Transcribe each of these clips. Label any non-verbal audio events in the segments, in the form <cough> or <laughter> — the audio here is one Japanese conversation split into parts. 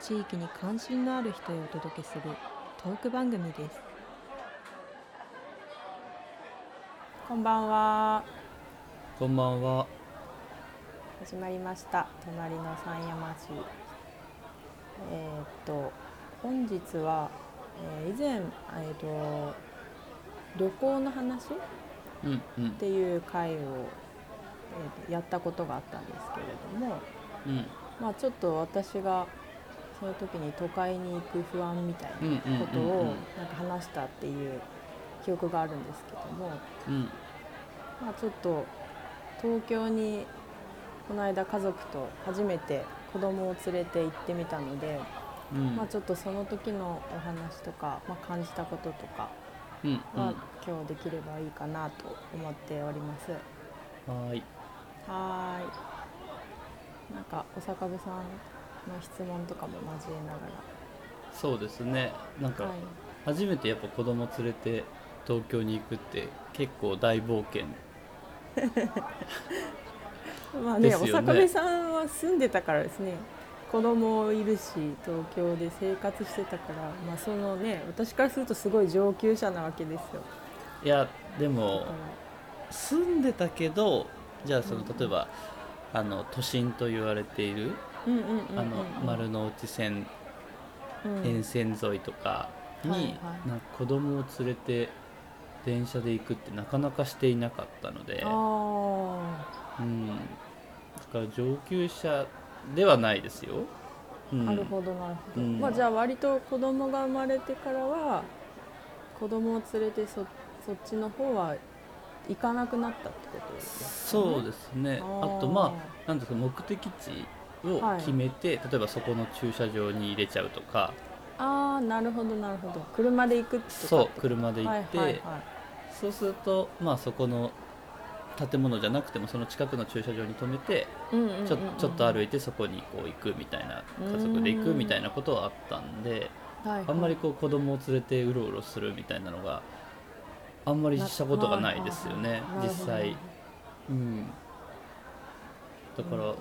地域に関心のある人へお届けするトーク番組です。こんばんは。こんばんは。始まりました。隣の山山市。えーっと本日は、えー以前、えーっと旅行の話っうんうん。ていう会を、えーとやったことがあったんですけれどもうん。まあちょっと私がその時に都会に行く不安みたいなことうんをなんか話したっていう記憶があるんですけども、うん。まあ、ちょっと東京にこの間家族と初めて子供を連れて行ってみたので、うん。まあ、ちょっとその時のお話とか、まあ、感じたこととかうんは今日できればいいかなと思っております。うんはーい。はーい。なんかお坂部さんの質問とかも交えながそうですね。なんから、はい、初めてやっぱ子供連れて東京に行くって結構大冒険。<laughs> まあねね。お坂部さんは住んでたからですね。子供いるし東京で生活してたからまあそのね私からするとすごい上級者なわけですよ。いやでだもか住んでたけどじゃあそのうん。例えばあの都心と言われているあの丸の内線うん。沿線沿いとかにはいはい。なんか子供を連れて電車で行くってなかなかしていなかったので。あうん、だから上級者ではないですよ。うん、あなるほどなるほど、うん。まあじゃあ割と子供が生まれてからは子供を連れてそそっちの方は行かなくなったってことですよね。そうですね。あとまあなんですか目的地をはい。決めて、例えばそこの駐車場に入れちゃうとか、ああなるほどなるほど。車で行くってそう車で行って、はいはいはい。そうするとまあそこの建物じゃなくてもその近くの駐車場に止めて、うんちょっと歩いてそこにこう行くみたいな家族で行くみたいなことはあったんで。はいはい。あんまりこう子供を連れてうろうろするみたいなのがあんまりしたことがないですよね。な実際、うん、だから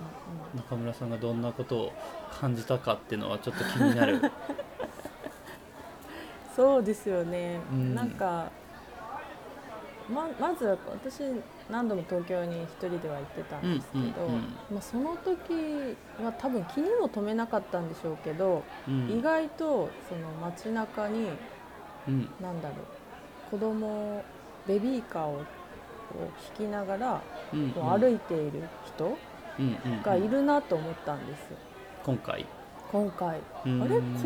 中村さんがどんなことを感じたかっていうのはちょっと気になる。<laughs> そうですよね、うん。なんかままず私何度も東京に一人では行ってたんですけど、うんうんうん。まあ、その時は多分気にも留めなかったんでしょうけど、うん。意外とその街中にうん。何だろう子供ベビーカーをこう引きながらうん。こう歩いている人がいるなと思ったんですよ。今回？今回。うん。あれ？こんな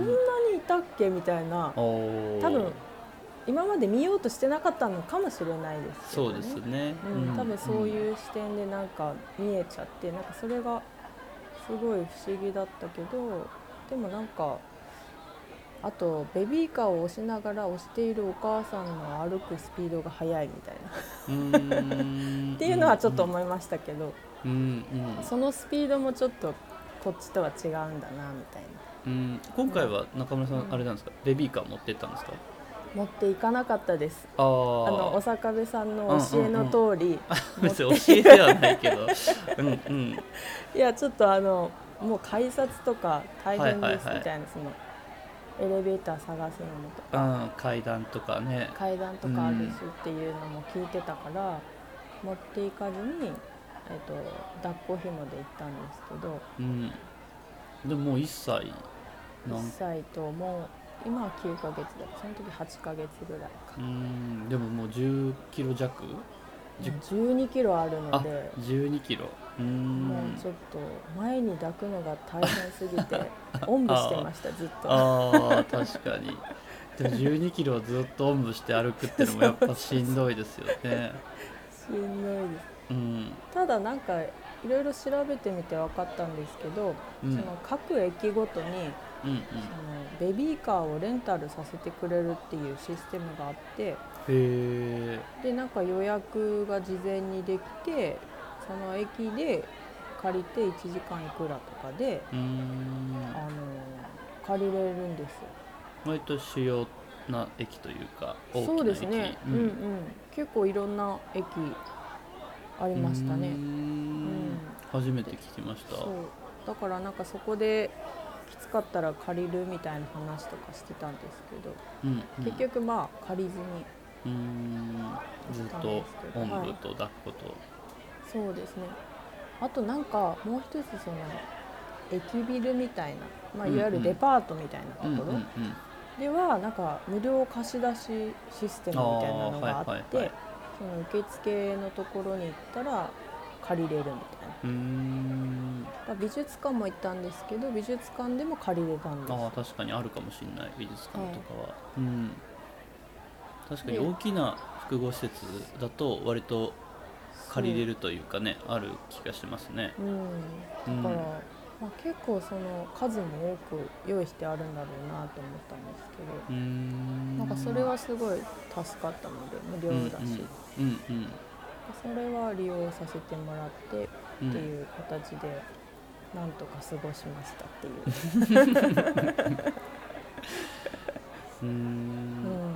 にいたっけ？みたいな。多分今まで見ようとしてなかったのかもしれないですけど、そうですね、うん、多分そうういう視点でなんか見えちゃってなんかそれがすごい不思議だったけどでもなんかあとベビーカーを押しながら押しているお母さんの歩くスピードが速いみたいな。ん。<laughs> っていうのはちょっと思いましたけど。うんうんそのスピードもちょっとこっちとは違うんだなみたいな。うん。今回は中村さうん。んあれなんですか？ベビーカー持ってったんですか？持っていかなかったです。あのお坂部さんの教えの通り、持って。別に教えてはないけど。<laughs> うんうん。いやちょっとあのもう改札とか大変ですみたいな、そのエレベーター探すのもとか。うん階段とかね。階段とかあるしっていうのも聞いてたから、持っていかずに、えっと抱っこ紐で行ったんですけど。うん。でももう1歳。なん1歳ともう今は9ヶ月だ。その時8ヶ月ぐらいか。うん。でももう10キロ弱？10 12キロあるのあで12キロ。うん。もうちょっと前に抱くのが大変すぎて <laughs> おんぶしてましたずっと。ああ確かに。でも12キロをずっとおんぶして歩くってのもやっぱしんどいですよね。<laughs> しんどいですうん。ただなんかいろいろ調べてみて分かったんですけど、うん。その各駅ごとにうんうん。そのベビーカーをレンタルさせてくれるっていうシステムがあってでなんか予約が事前にできてその駅で借りて1時間いくらとかで、あの借りれるんですよ。割と主要な駅というかそうですね、ううんんうん、結構いろんな駅ありましたね。うーん。うん初めて聞きました。そう。だからなんかそこできつかったら借りるみたいな話とかしてたんですけど、うんうん。結局まあ借りずにうーん。ずっとおんぶと抱っこと、そうですね。あとなんかもう一つその駅ビルみたいな、まあ、いわゆるデパートみたいなところではなんか無料貸し出しシステムみたいなのがああーはいってはいはいその受付のところに行ったら借りれるみたいな。美術館も行ったんですけど美術館でも借りれたんです。ああ確かにあるかもしれない美術館とかは、うん。確かにで大きな複合施設だと割と借りれるというかねある気がしますね。うん、だから、まあ、結構その数も多く用意してあるんだろうなと思ったんですけどん。なんかそれはすごい助かったので無料だし、うんうんそれは利用させてもらってうんっていう形でなんとか過ごしましたっていう、うーん。うん、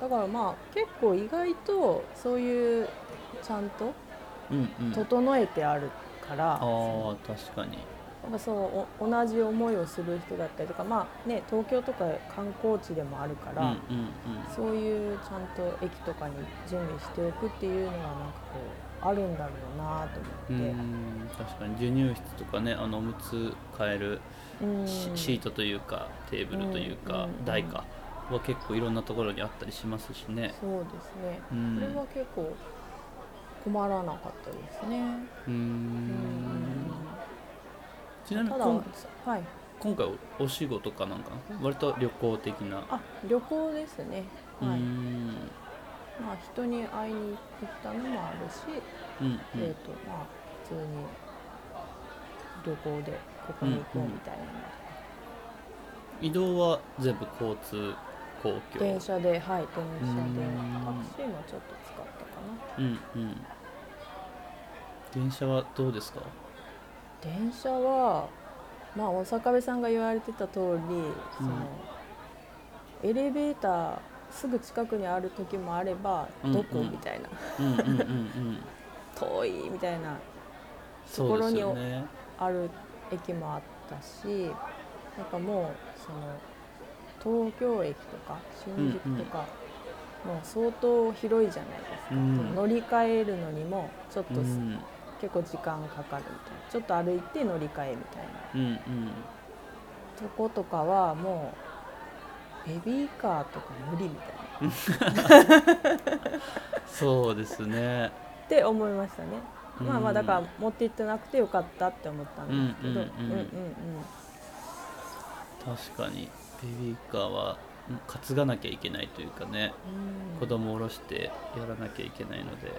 だからまあ結構意外とそういうちゃんとうんうん。整えてあるから、ああ確かにやっぱそうお同じ思いをする人だったりとかまあね東京とか観光地でもあるから、そういうちゃんと駅とかに準備しておくっていうのがなんかこうあるんだろうなと思って、ん確かに。授乳室とかねあのおむつ替えるうん。シシートというかテーブルというか台かは結構いろんなところにあったりしますしね。そうですね、うん。これは結構困らなかったですね、うんちなみにただ今はい。今回おお仕事かなんか？な割と旅行的な。あ旅行ですね。うーはい、ん。まあ人に会いに行ったのもあるし、うんうん。えっ、とまあ普通に旅行でここに行こうみたいな。の移動は全部交通公共電車ではい電車で。うん。タクシーもちょっと使ったかな。うんうん。電車はどうですか？電車はまあ大阪部さんが言われてた通りその、エレベーターすぐ近くにある時もあれば、うんどこうんみたいな <laughs> 遠いみたいなそうですよね。ある駅もあったしなんかもうその東京駅とか新宿とか、もう相当広いじゃないですか、うん。乗り換えるのにもちょっと、うん結構時間かかるみたいな。ちょっと歩いて乗り換えみたいな。うんうん。とことかはもうベビーカーとか無理みたいな。そうですね。って思いましたね、まあまあうんだから持って行ってなくてよかったって思ったんですけど、うんうん。うんうんうん。確かに。ベビーカーはうん担がなきゃいけないというかね。うん。子供を下ろしてやらなきゃいけないので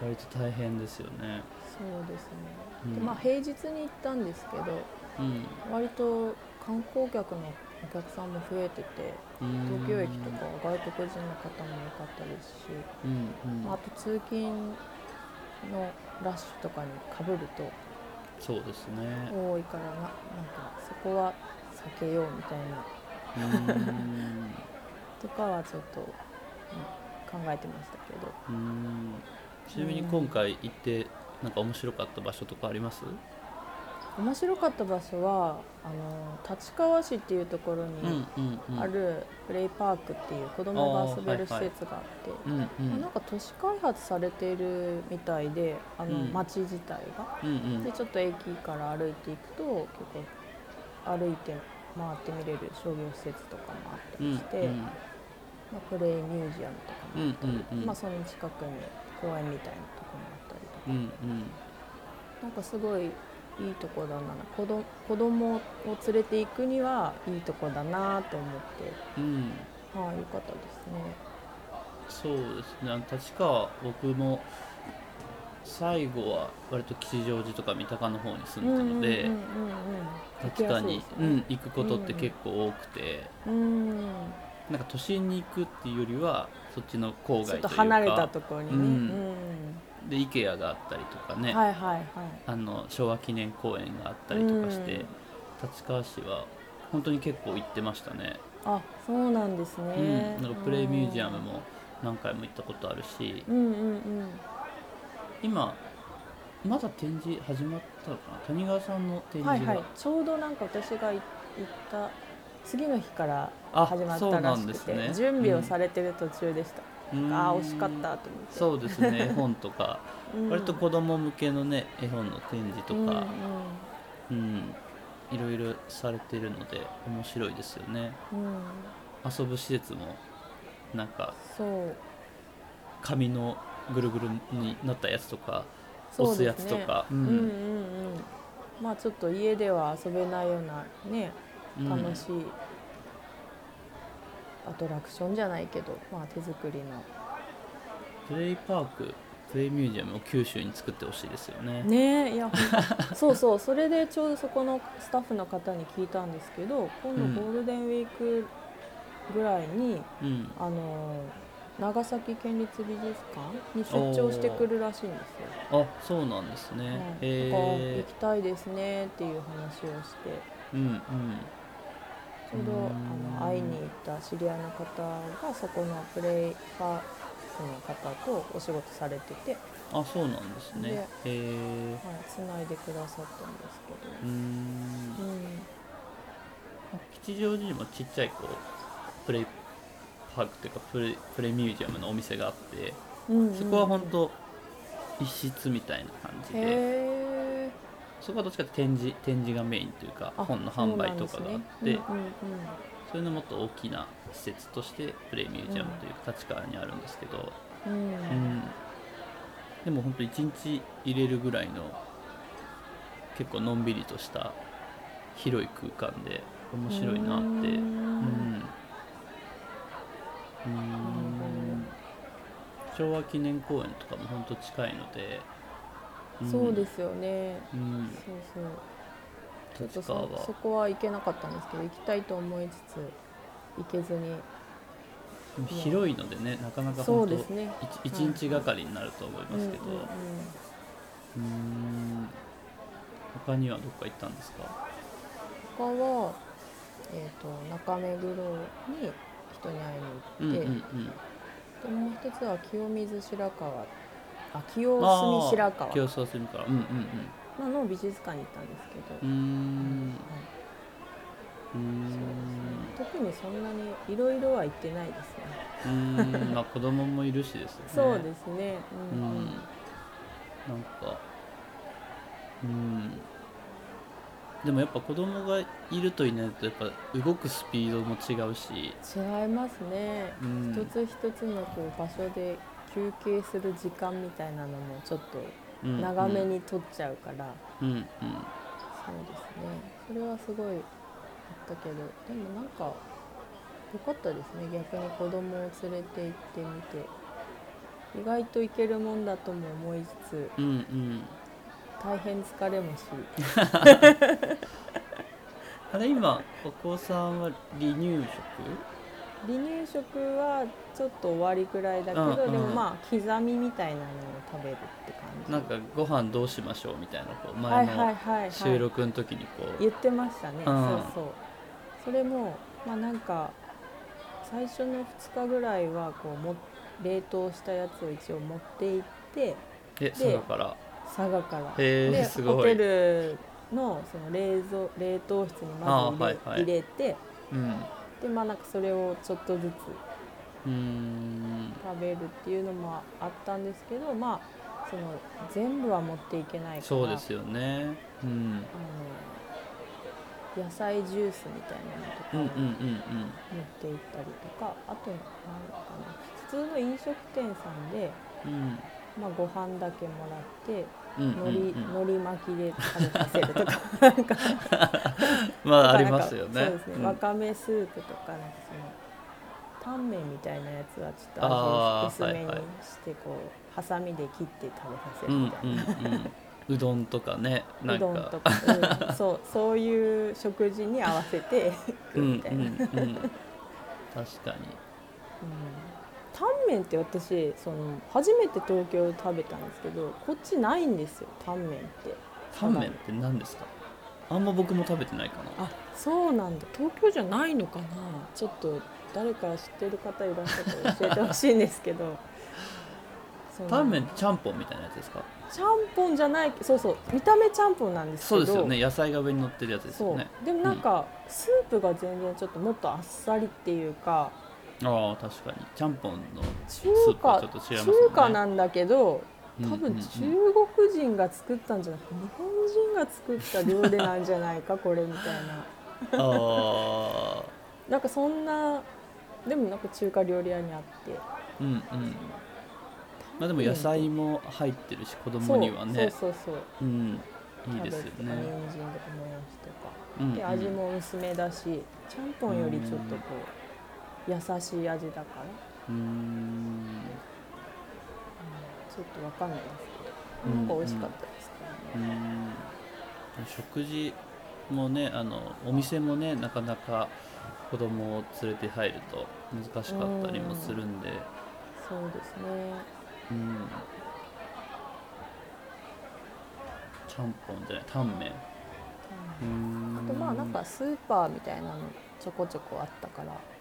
割と大変ですよね。そうですね、うん。でまあ平日に行ったんですけどうん。割と観光客のお客さんも増えててうん。東京駅とかは外国人の方も多かったですし、うんうん。まああと通勤のラッシュとかにかぶるとそうですね。多いからななんかそこは避けようみたいな。うん。<laughs> とかはちょっと、うん考えてましたけど。うんちなみに今回行ってなんか面白かった場所とかあります？面白かった場所はあの立川市っていうところうんにあるプレイパークっていう子供が遊べる施設があって、なんか都市開発されているみたいであのうん。街自体が。うんうん。でちょっと駅から歩いていくと結構歩いて回って見れる商業施設とかもあったうんりして、まあ、プレイミュージアムとかもあったり、うんうんうん。まあ、その近くに公園みたいなとこもあったりとか、うんうん。なんかすごいいいとこだな。子ど子供を連れて行くにはいいとこだなと思って。うん。はい良かったですね。そうですね。あの立川僕も最後は割と吉祥寺とか三鷹の方に住んでたので、うんうんうんうん確かに、うん行くことって結構多くて、うんなんか都心に行くっていうよりはそっちの郊外というか。ちょっと離れたところにね、ううん。んで IKEA があったりとかね、はいはいはい。あの昭和記念公園があったりとかして、うん。立川市は本当に結構行ってましたね、あそうなんですうん、ね、なんかプレイミュージアムも何回も行ったことあるし。うんうんうん。今まだ展示始まったのかな？谷川さんの展示が、はいはい。ちょうどなんか私が行った次の日からあ始まったらしくて、んですね。準備をされてる途中でした、うん。ああ惜しかったと思って。そうですね絵本とか。<laughs> うん。割と子供向けのね絵本の展示とうんうん。か、うん。いろいろされてるので面白いですよね。うん。遊ぶ施設もなんかそう。紙のぐるぐるになったやつとか押すやつとか、うん。うんうんまあちょっと家では遊べないようなねうん楽しい。アトラクションじゃないけど、まあ、手作りの。プレイパークプレイミュージアムを九州に作ってほしいですよね。ねえいや <laughs> そうそう。それでちょうどそこのスタッフの方に聞いたんですけど今うん度ゴールデンウィークぐらいに、うん。あの長崎県立美術館に出張してくるらしいんですよ。あそうなんですね、うん。へだから行えきたいですねっていう話をして。うんうんちょうどうんあの会いに行った知り合いの方がそこのプレイパークの方とお仕事されてて、はい、あそうなんですね。でへえつないでくださったんですけど。うーん。うん。吉祥寺にもちっちゃいこうプレイパークっていうかプレイプレイミュージアムのお店があってうんうんそこは本当一室みたいな感じで。へえそこはどっちかって展示展示がメインというか本の販売とかがあってそうなんですね。そういうのもっと大きな施設としてプレイミュージアムというか立川にあるんですけど、うん。うん。でも本当一日入れるぐらいの結構のんびりとした広い空間で面白いなって。ううん。んうん。昭和記念公園とかも本当近いので、んそうですよね。うん。そうそう。ちょっとそそこは行けなかったんですけど行きたいと思いつつ行けずに。広いのでねなかなかそう本当ですね。一一日がかりになると思いますけど。他にはどっか行ったんですか？他は、えー、と中目黒に人に会いに行って、うんうんうん。でもう一つは清水白河あ清澄白河。清澄白河。うんうんの美術館に行ったんですけど、うんうーん。そうですね、特にそんなにいろいろは行ってないですね。うーん。まあ子供もいるしですよね。<laughs> そうですね。うん。うん。なんかうん。でもやっぱ子供がいるといないとやっぱ動くスピードも違うし、違いますね。うん、一つ一つのこう場所で休憩する時間みたいなのもちょっとうん長めに取っちゃうから、うんうん。そうですね。それはすごいあったけど、でもなんか良かったですね。逆に子供を連れて行ってみて、意外と行けるもんだとも思いつつ、うんうん。大変疲れもし、<laughs> あれ今お子さんは離乳食？離乳食はちょっと終わりぐらいだけど、うんうん。でもまあ刻みみたいなのを食べるって感じ。なんかご飯どうしましょうみたいなこう前はいはいのはいはい。収録の時にこう。言ってましたね、うん。そうそう。それもまあなんか最初の2日ぐらいはこうも冷凍したやつを一応持って行ってえ佐賀から。佐賀から。へえですごい。ホテルのその冷蔵冷凍室にまず入れ,、はいはい。入れてうんでまあなんかそれをちょっとずつ食べるっていうのもあったんですけどまあその全部は持っていけないからそうですよね。うん。あの野菜ジュースみたいなのとか持って行ったりとか、あとなんかな普通の飲食店さんで、うんまあ、ご飯だけもらってうんうんうん。海苔,、うん海苔巻きで食べさせるとか。<laughs> まあありますよね。そうですね、うん。わかめスープとかなんかそのタンメンみたいなやつはちょっと味薄めにはいはいしてこうハサミで切って食べさせうんるみたいな、うんうん。うどんとかねなんうどんかとか、うん。そうそういう食事に合わせてみたいな、うんうん確かにタンメンって私その初めて東京で食べたんですけどこっちないんですよタンメンって。タンメンって何ですか？あんま僕も食べてないかな。あそうなんだ。東京じゃないのかな。ちょっと誰か知ってる方いらっしゃったら教えてほしいんですけど。<laughs> タンメンってちゃんぽんみたいなやつですか？ちゃんぽんじゃないそうそう見た目ちゃんぽんなんですけど。そうですよね。野菜が上に乗ってるやつですよね。でもなんか、スープが全然ちょっともっとあっさりっていうかああ確かに。ちゃんぽんの中スープは華ちょっと違いますよね。中華なんだけど多分うんうん。うん中国人が作ったんじゃなくて日本人が作った料理なんじゃないか <laughs> これみたいな。ああ <laughs> なんかそんなでもなんか中華料理屋にあって。うんうん。まあでも野菜も入ってるし子供にはね。そうそうそうう。ん。いいですよキャベツとか人参とか。ねもやしとかうん。で味も薄めだしちゃんぽんよりちょっとこう優しい味だから、うーん。ちょっとわかんないですけうん。どなんか美味しかったですけうどね、ん。食事もねあのお店もねなかなか子供を連れて入ると難しかったりもするんで。そうですね。うん。ちゃんぽんじゃない？タンメン。あとまあなんかスーパーみたいなのちょこちょこあったから。うん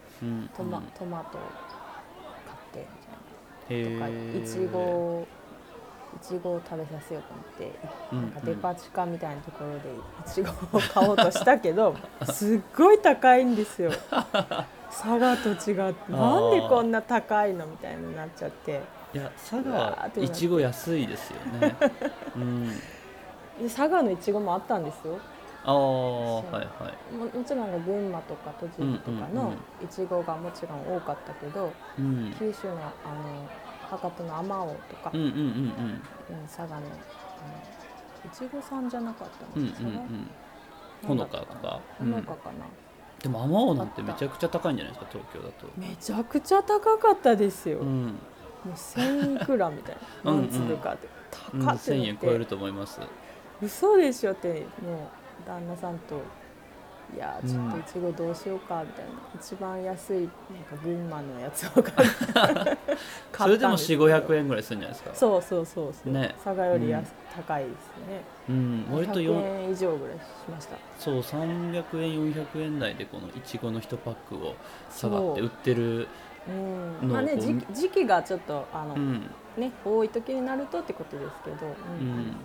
トマ,、うん。トマト買ってみへたいな。とかーいちごいちごを食べさせようと思って、うんなんかデパ地下みたいなところでいちごを買おうとしたけど <laughs> すっごい高いんですよ。佐賀と違って。なんでこんな高いのみたいになっちゃって。いや佐う賀いちご安いですよね。うん。<laughs> で佐賀のいちごもあったんですよああはいはい。ももちろん群馬とか栃木とかのうんうんうん。いちごがもちろん多かったけど、うん。九州のあの博多のあまおうとか、うんうんうんうん。佐賀のあのいちごさんじゃなかったうんうんうん。ほのかとか。ほのかかな、でもあまおうなんてめちゃくちゃ高いんじゃないですか東京だと。めちゃくちゃ高かったですよ、もうん、う1000いくらみたいな。<laughs> うんうん。何粒かって、うん、高ってな1000円超えるってと思います。嘘でしょってもう旦那さんといやーちょっとうんいちごどうしようかみたいな、一番安いなんか群馬のやつを買っ <laughs> それでも4 5 0 0円円ぐらいするんじゃないですか？そうそうそうそう、ね。佐賀より安、うん高いですね。うん。割と100よ円以上ぐらいしました。そう300円400円台でこのいちごの1パックを下がって売ってるうん。まあね時期がちょっとあの、うん、ね多い時になるとってことですけど、うん。うん、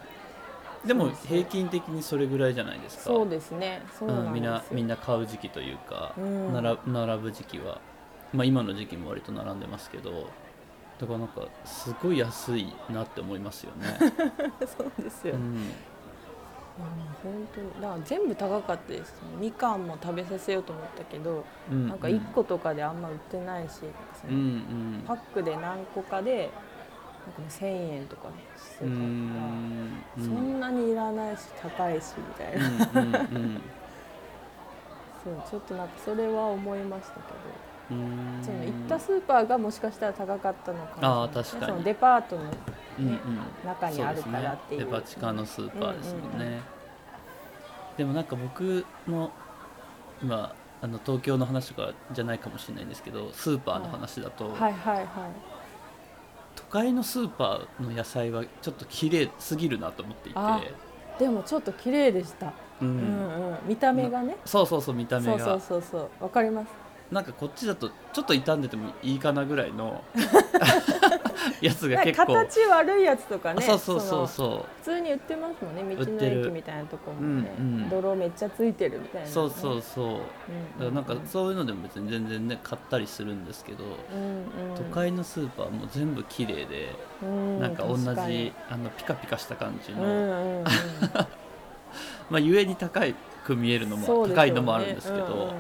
でも平均的にそれぐらいじゃないですか。そうですね。そうなんうん、みんなみんな買う時期というか、うん。並並ぶ時期は、まあ、今の時期も割と並んでますけどだからなんかすごい安いなって思いますよね。<laughs> そうですよ、うん。本当にだから全部高かったです。みかんも食べさせようと思ったけど、うん、なんか1個とかであんま売ってないし、うんうん。パックで何個かで1000円とかしてたから、そんなにいらないし高いしみたいな、うんうん <laughs> そうちょっとなんかそれは思いましたけど。その行ったスーパーがもしかしたら高かったのかもしれない。そのデパートのうんうん。中にあるからっていう。ね、デパ地下のスーパーですもんね、うんうんうん。でもなんか僕の今あの東京の話とかじゃないかもしれないんですけどスーパーの話だと、はいはいはい都会のスーパーの野菜はちょっと綺麗すぎるなと思っていて、あでもちょっと綺麗でした、ううんんうん、見た目がね。そうそうそう見た目が。そうそうそうそう。わかります。なんかこっちだとちょっと傷んでてもいいかなぐらいの <laughs> <laughs> やつが結構、か形悪いやつとかねそうそうそうのそ普通に売ってますもんね道の駅みたいなところもね、うんうん。泥めっちゃついてるみたいうなね、そうそうそう。うんだからなんかうんそういうのでも別に全然ね買ったりするんですけど、うんうん。都会のスーパーも全部綺麗で、うんなんか同じあのピカピカした感じの、うんうんうん。<laughs> まあゆえに高く見えるのもね。高いのもあるんですけど、うんうんうん。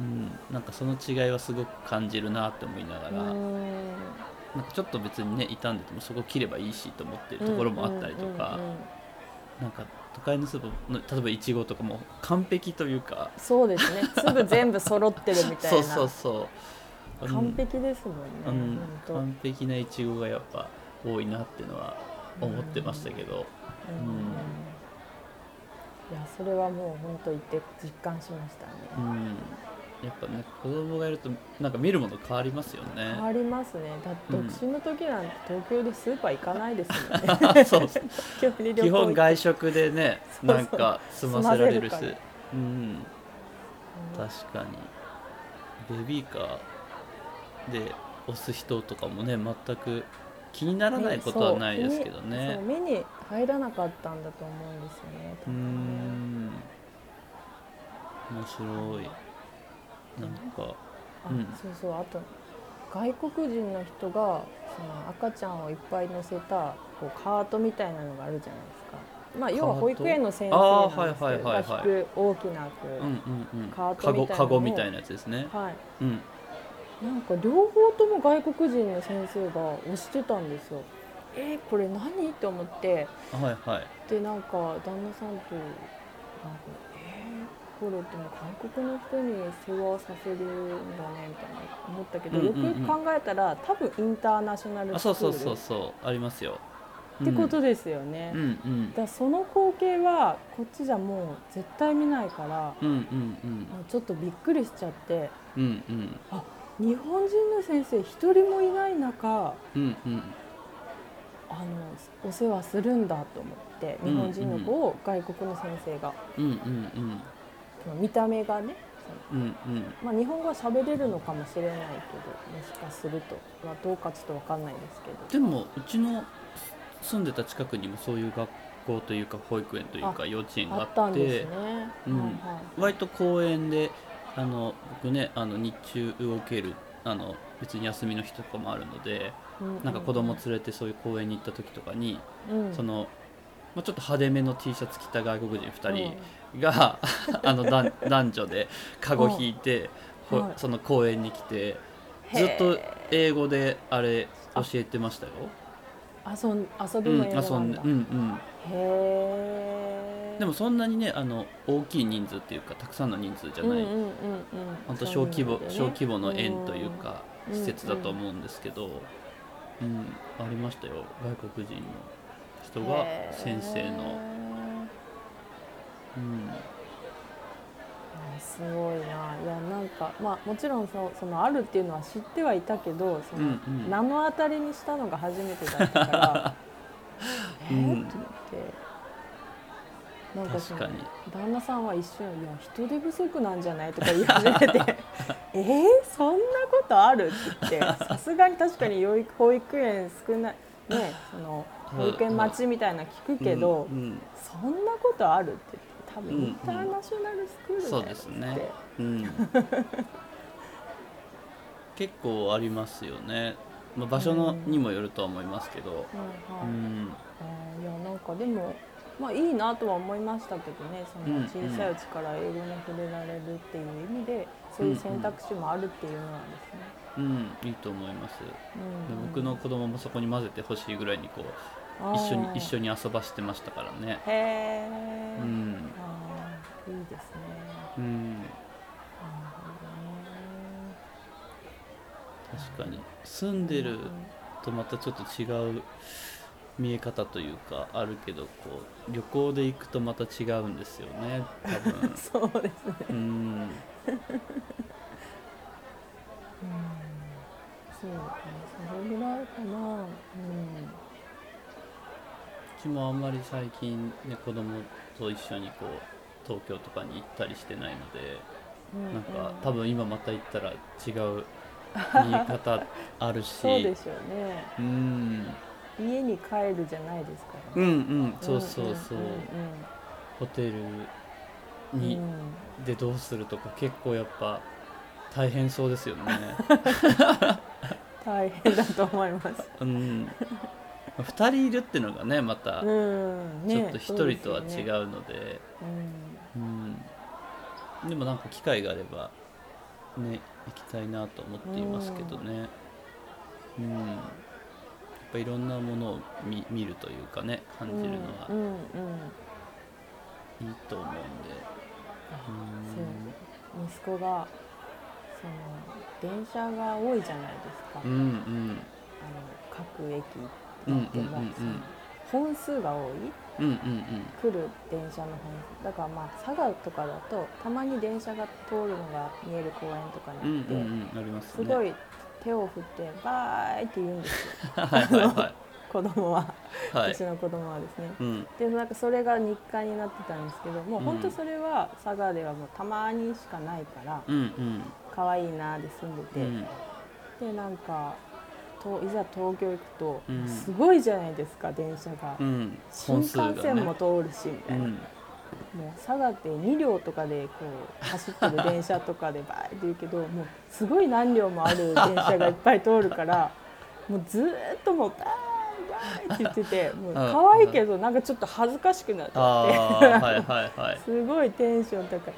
うんなんかその違いはすごく感じるなって思いながら、うんなんかちょっと別にね傷んでてもそこ切ればいいしと思ってるところもあったりとか、うんうんうんうん。なんか都会のスーパーの例えばいちごとかも完璧というかそうですね。粒全部揃ってるみたいな。<laughs> そうそうそう。うん。完璧ですもんね、うん。完璧なイチゴがやっぱ多いなっていうのは思ってましたけど、うん。うんいやそれはもう本当言って実感しましたね、うん、やっぱね子供がいるとなんか見るもの変わりますよね。変わりますね。だってうん。独身の時なんて東京でスーパー行かないですもんね。<laughs> そう東京 <laughs> に旅行基本行外食でねそうそう。なんか済ませられるし。うん。うん。確かに。ベビーカーで押す人とかもね全く気にならないことはないですけどそうね目に入らなかったんだと思うんですよね。うーん。面白いなんか。あうん。そうそうあと外国人の人がその赤ちゃんをいっぱい乗せたこうカートみたいなのがあるじゃないですか。まあ要は保育園の先生なんですけどが引く大きなこう、うんうんうん。カートみたいなカゴみたいなやつですね。はい。うん。なんか両方とも外国人の先生が押してたんですよ。えー、これ何？って思って。はいはい。でなんか旦那さんとなんかえー、これでも外国の人に世話させるんだねみたいな思ったけど、うんうんうん。よくよく考えたら多分インターナショナルあスクール。そうそうそうそうありますよ。ってことですよね。うんうん。だからその光景はこっちじゃもう絶対見ないから、うんうんうん。ちょっとびっくりしちゃってうんうん。日本人の先生一人もいない中うんうん。あのお世話するんだと思ってうん日本人の子を外国の先生が、うんうんその見た目がねうんうん。うんまあ、日本語は喋れるのかもしれないけどもしかすると、まあ、どうかちょっと分かんないですけど。でもうちの住んでた近くにもそういう学校というか保育園というか幼稚園がああっったんですてね。うん。はいはい。割と公園であの僕ねあの日中動けるあの別に休みの日とかもあるのでうなんか子供連れてそういう公園に行った時とかにうん。その、まあ、ちょっと派手めの T シャツ着た外国人2人が、<laughs> あの男男女でカゴ引いて、ほはい。その公園に来てうんずっとへ英語であれ教えてましたよ。ー遊ん遊うん、びの英語遊なんんだ、でうんうん。へえでもそんなにねあの大きい人数っていうかたくさんの人数じゃない、うんうんうんうん、本当小規模、ね。小規模の園というかうん。施設だと思うんですけど、うんありましたよ。外国人の人が先生の、うん、あすごいな。いやなんかまあもちろんそそのあるっていうのは知ってはいたけどその、うんうん。名の当たりにしたのが初めてだったから。<laughs> え？ー、うん。ってなんかそ旦那さんは一瞬「いや人手不足なんじゃない?」とか言い始めて「<laughs> え？ー、そんなことある?」って言って。さすがに確かに保育園少ないねその保育園待ちみたいな聞くけど、うん。うん。そんなことあるって言って多分インターナショナルスクールだよそうですね。うん、結構ありますよね、まあ、場所のうんにもよるとは思いますけど、うん。あーいやなんかでもまあいいなとは思いましたけどねその小さいうちから英語に触れられるっていう意味でそういう選択肢もあるっていうのはですね、うん、いいと思います、でうん。僕の子供もそこに混ぜてほしいぐらいにこう一緒に一緒にに遊ばしてましたからね。へえ、うん。いいですね。うん。確かに。住んでるとまたちょっと違う見え方というかあるけどこう旅行で行くとまた違うんですよね多分。<laughs> そうですね。うんそうねそれぐらいかな。うん。うちもあんまり最近ね子供と一緒にこう東京とかに行ったりしてないのでうんなんかうん多分今また行ったら違う見え方あるし。<laughs> そうでしょうね。うん。家に帰るじゃないですから。うんね、うんそうそうそう、んんホテルうんに、うん。でどうするとか結構やっぱ大変そうですよね。<laughs> 大変だと思います。うん。2人いるってのがねまたうん、ちょっと1人とは違ううので。ですよね。うん。でもなんか機会があればね行きたいなと思っていますけどね。うん。やっぱいろんなものを見見るというかね感うん、じるのは。うんうんうん。いいと思うんで。あうん。息子がその電車が多いじゃないですか、うんうん。あの各駅うんうん行っても、本数が多いうんうん来る電車の本数。だからまあ佐賀とかだとたまに電車が通るのが見える公園とかうんうんに行って、うんうんありますね。すごい手を振って「バーイ!」って言うんですよ。<laughs> はいはいは子供は、いはい。私の子供はですね。うん。でなんかそれが日課になってたんですけどもううん。本当それは佐賀ではもうたまにしかないからうんうん可愛いなで住んでて、うん。でなんかといざ東京行くと、うん。すごいじゃないですか電車が、うん。新幹線もね。通るしみたいな、うん。もう佐賀って2両とかでこう走ってる電車とかでバーって言うけど <laughs> もうすごい何両もある電車がいっぱい通るから <laughs> もうずーっともうバーイバーイって言っててもう可愛いけどなんかちょっと恥ずかしくなっちあゃって。<laughs> すごいテンション高い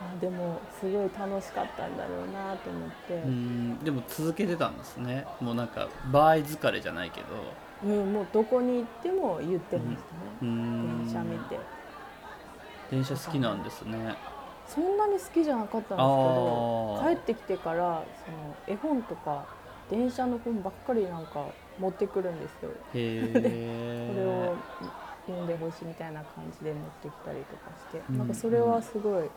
あでもすごい楽しかったんだろうなと思って、うんでも続けてたんですね。もうなんか場合疲れじゃないけど。うんもうどこに行っても言ってましたね、うん。電車見て。電車好きなんですね。そんなに好きじゃなかったんですけど帰ってきてからその絵本とか電車の本ばっかりなんか持ってくるんですよ。へこ <laughs> れえを読んでほしいみたいな感じで持ってきたりとかして、うんなんかそれはすごい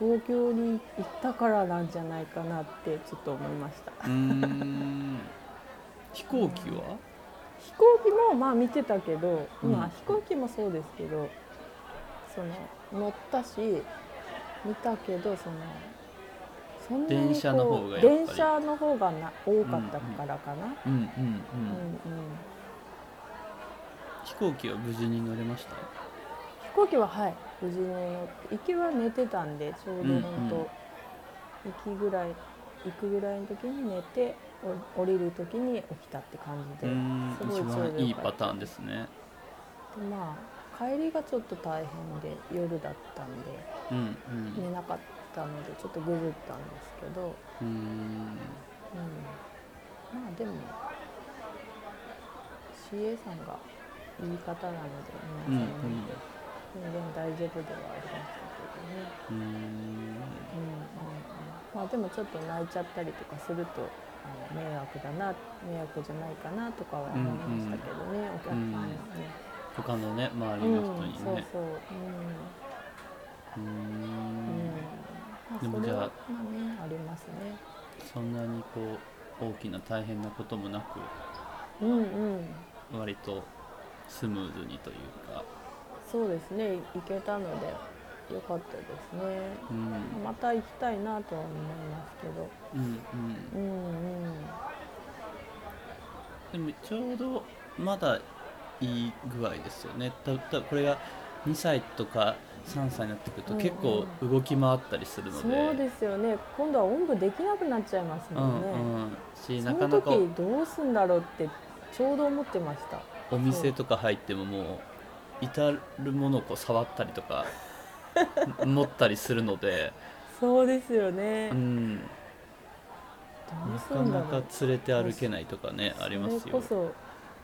東京に行ったからなんじゃないかなってちょっと思いました。飛行機は？飛行機もまあ見てたけど、うん。まあ飛行機もそうですけどその乗ったし見たけどそのそんなに電車の方が電車の方がな多かったからかな、飛行機は無事に乗れました？飛行機ははい無事に乗って行きは寝てたんでちょうど本当、うんうん行きぐらい行くぐらいの時に寝てお降りる時に起きたって感じですごい一ちょいいパターンですね。でまあ帰りがちょっと大変で夜だったんでうんうん。寝なかったのでちょっとぐずったんですけど、うーん。うん、まあでも CA さんがいい方なのでうんうん皆さん。ね、全然大丈夫ではありましたけどね、うーん。うん。うん。うん、まあでもちょっと泣いちゃったりとかするとあの迷惑だな迷惑じゃないかなとかは思いましたけどね、お客さん。はね。他のね周りうん。の人にそうねそう、うん。うーうん。ん。まあ、でもじゃあまあねありますね。そん。なにこう大きな大変なこともなくうん。うん、割とスムーズにというかそうですね。行けたので良かったですね。うん。また行きたいなとは思いますけど、うんうん。うんうん、でもちょうどまだいい具合ですよね。たたこれが2歳とか3歳になってくるとうんうん。結構動き回ったりするので、そうですよね。今度はおんぶできなくなっちゃいますもんね。うんうん。しそなかなか。の時どうすんだろうってちょうど思ってました。お店とか入ってももう至るものをこう触ったりとか <laughs> 持ったりするので、そうですよね。うん、どうすなかなか。連れて歩けないとかねありますよそれこそ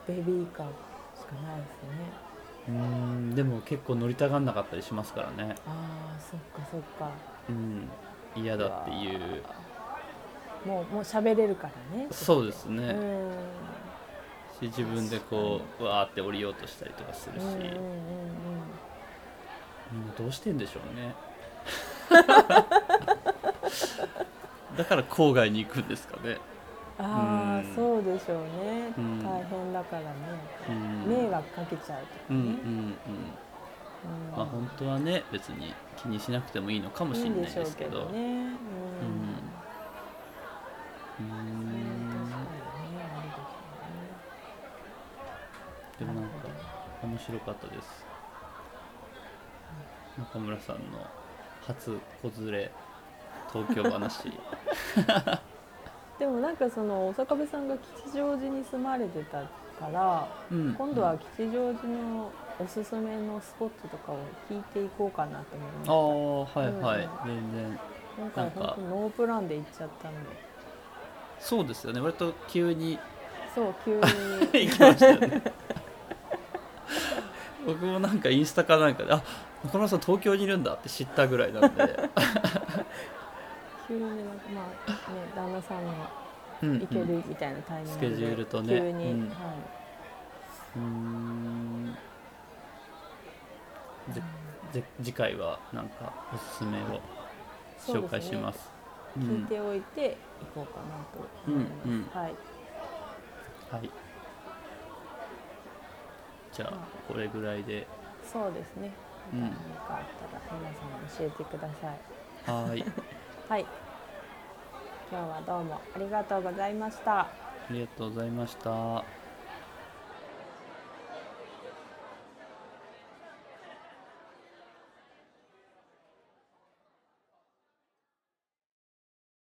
ベビーカーしかないですね。うんでも結構乗りたがんなかったりしますからね、ああ、そっかそっか。うん、嫌だっていうもうもう喋れるからね。そうですうね、ん。し自分でこうわーって降りようとしたりとかするし、うんうんうんうん。みんなどうしてんでしょうね <laughs> だから郊外に行くんですかね、ああ、うんそうでしょうね。うん大変だからね。うん、迷惑かけちゃうとかうんうんうんね。うんまあ本当はね別に気にしなくてもいいのかもしれないですけどね。うん。白かったです。中村さんの初子連れ東京話。<laughs> でもなんかその大阪部さんが吉祥寺に住まれてたから、うん。今度は吉祥寺のおすすめのスポットとかを聞いていこうかなとあ思いましあはいはい、うん。全然。た。今回なんか本当ノープランで行っちゃったので、そうですよね。割と急にそう急に。<laughs> 行きましたよね僕もなんかインスタかなんかであ中村さん東京にいるんだって知ったぐらいなんで。<laughs> 急になんかまあね旦那さんがうんうん行けるみたいなタイミングで、スケジュールとね。急に、うん。はうーん。ぜぜ次回はなんかおすすめを紹介します。い、聞いておいて行こうかなと思います、うん。うん。はい。はいじゃあまこれぐらいで。そうですね。うん。何かあったら皆さん教えてください。はーい。<laughs> はい。今日はどうもありがとうございました。ありがとうございました